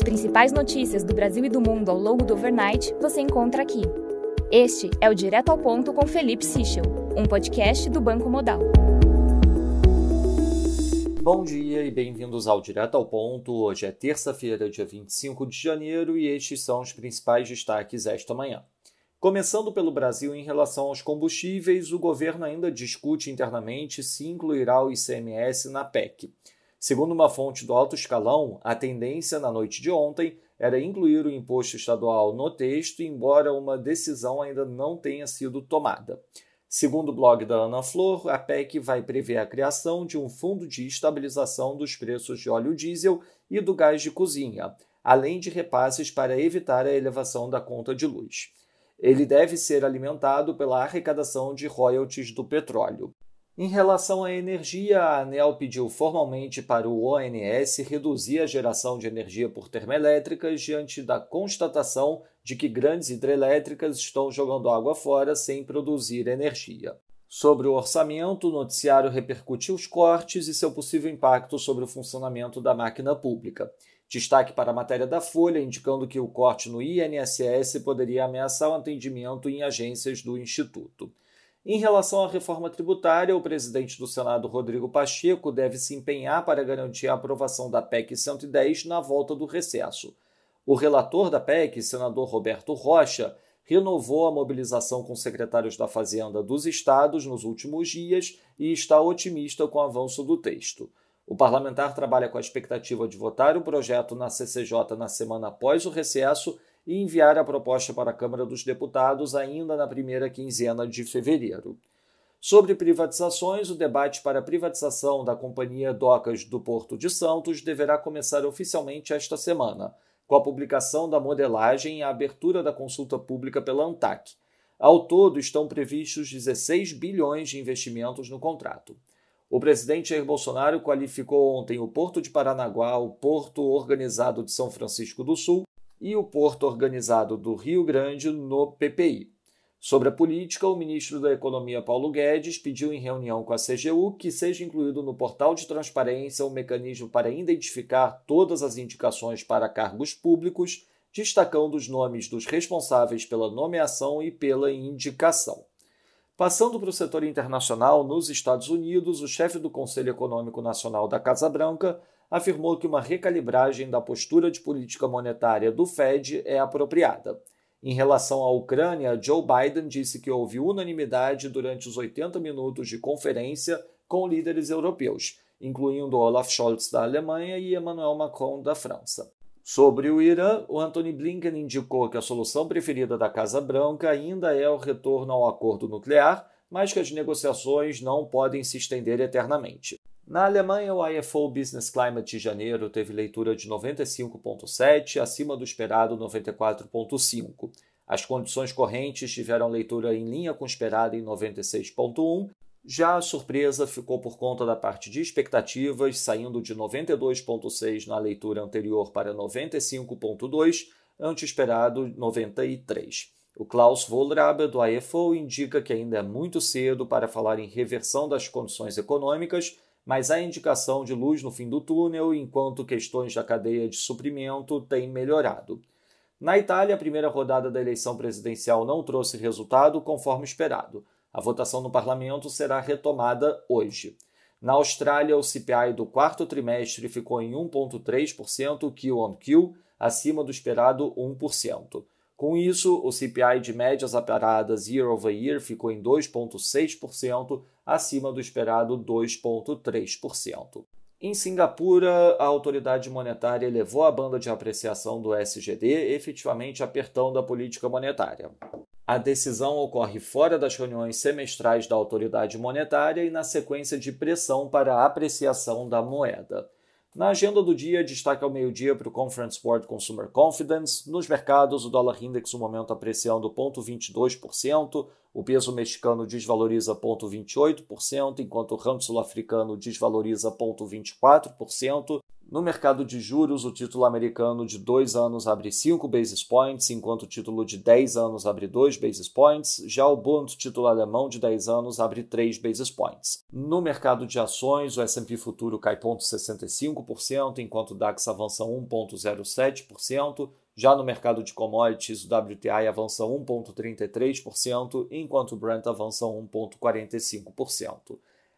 As principais notícias do Brasil e do mundo ao longo do overnight você encontra aqui. Este é o Direto ao Ponto com Felipe Sichel, um podcast do Banco Modal. Bom dia e bem-vindos ao Direto ao Ponto. Hoje é terça-feira, dia 25 de janeiro, e estes são os principais destaques esta manhã. Começando pelo Brasil, em relação aos combustíveis, o governo ainda discute internamente se incluirá o ICMS na PEC. Segundo uma fonte do alto escalão, a tendência na noite de ontem era incluir o imposto estadual no texto, embora uma decisão ainda não tenha sido tomada. Segundo o blog da Ana Flor, a PEC vai prever a criação de um fundo de estabilização dos preços de óleo diesel e do gás de cozinha, além de repasses para evitar a elevação da conta de luz. Ele deve ser alimentado pela arrecadação de royalties do petróleo. Em relação à energia, a ANEL pediu formalmente para o ONS reduzir a geração de energia por termoelétricas diante da constatação de que grandes hidrelétricas estão jogando água fora sem produzir energia. Sobre o orçamento, o noticiário repercutiu os cortes e seu possível impacto sobre o funcionamento da máquina pública. Destaque para a matéria da Folha, indicando que o corte no INSS poderia ameaçar o atendimento em agências do Instituto. Em relação à reforma tributária, o presidente do Senado, Rodrigo Pacheco, deve se empenhar para garantir a aprovação da PEC 110 na volta do recesso. O relator da PEC, senador Roberto Rocha, renovou a mobilização com secretários da Fazenda dos estados nos últimos dias e está otimista com o avanço do texto. O parlamentar trabalha com a expectativa de votar o projeto na CCJ na semana após o recesso e enviar a proposta para a Câmara dos Deputados ainda na primeira quinzena de fevereiro. Sobre privatizações, o debate para a privatização da Companhia Docas do Porto de Santos deverá começar oficialmente esta semana, com a publicação da modelagem e a abertura da consulta pública pela ANTAC. Ao todo, estão previstos 16 bilhões de investimentos no contrato. O presidente Jair Bolsonaro qualificou ontem o Porto de Paranaguá, o Porto Organizado de São Francisco do Sul e o Porto Organizado do Rio Grande no PPI. Sobre a política, o ministro da Economia Paulo Guedes pediu em reunião com a CGU que seja incluído no portal de transparência um mecanismo para identificar todas as indicações para cargos públicos, destacando os nomes dos responsáveis pela nomeação e pela indicação. Passando para o setor internacional, nos Estados Unidos, o chefe do Conselho Econômico Nacional da Casa Branca afirmou que uma recalibragem da postura de política monetária do Fed é apropriada. Em relação à Ucrânia, Joe Biden disse que houve unanimidade durante os 80 minutos de conferência com líderes europeus, incluindo Olaf Scholz da Alemanha e Emmanuel Macron da França. Sobre o Irã, o Anthony Blinken indicou que a solução preferida da Casa Branca ainda é o retorno ao acordo nuclear, mas que as negociações não podem se estender eternamente. Na Alemanha, o IFO Business Climate de janeiro teve leitura de 95,7, acima do esperado 94,5. As condições correntes tiveram leitura em linha com o esperado em 96,1 já a surpresa ficou por conta da parte de expectativas, saindo de 92,6 na leitura anterior para 95,2, ante esperado 93. O Klaus Wohlraber, do AEFO, indica que ainda é muito cedo para falar em reversão das condições econômicas, mas há indicação de luz no fim do túnel, enquanto questões da cadeia de suprimento têm melhorado. Na Itália, a primeira rodada da eleição presidencial não trouxe resultado conforme esperado. A votação no parlamento será retomada hoje. Na Austrália, o CPI do quarto trimestre ficou em 1,3% Q on Q, acima do esperado 1%. Com isso, o CPI de médias aparadas year over year ficou em 2,6%, acima do esperado 2,3%. Em Singapura, a autoridade monetária elevou a banda de apreciação do SGD, efetivamente apertando a política monetária. A decisão ocorre fora das reuniões semestrais da autoridade monetária e na sequência de pressão para a apreciação da moeda. Na agenda do dia, destaque ao meio-dia para o Conference Board Consumer Confidence. Nos mercados, o dólar index no momento apreciando 0,22%, o peso mexicano desvaloriza 0,28%, enquanto o ramo sul-africano desvaloriza 0,24%. No mercado de juros, o título americano de 2 anos abre 5 basis points, enquanto o título de 10 anos abre 2 basis points. Já o Bund, título alemão de 10 anos, abre 3 basis points. No mercado de ações, o S&P futuro cai 0,65%, enquanto o DAX avança 1,07%. Já no mercado de commodities, o WTI avança 1,33%, enquanto o Brent avança 1,45%.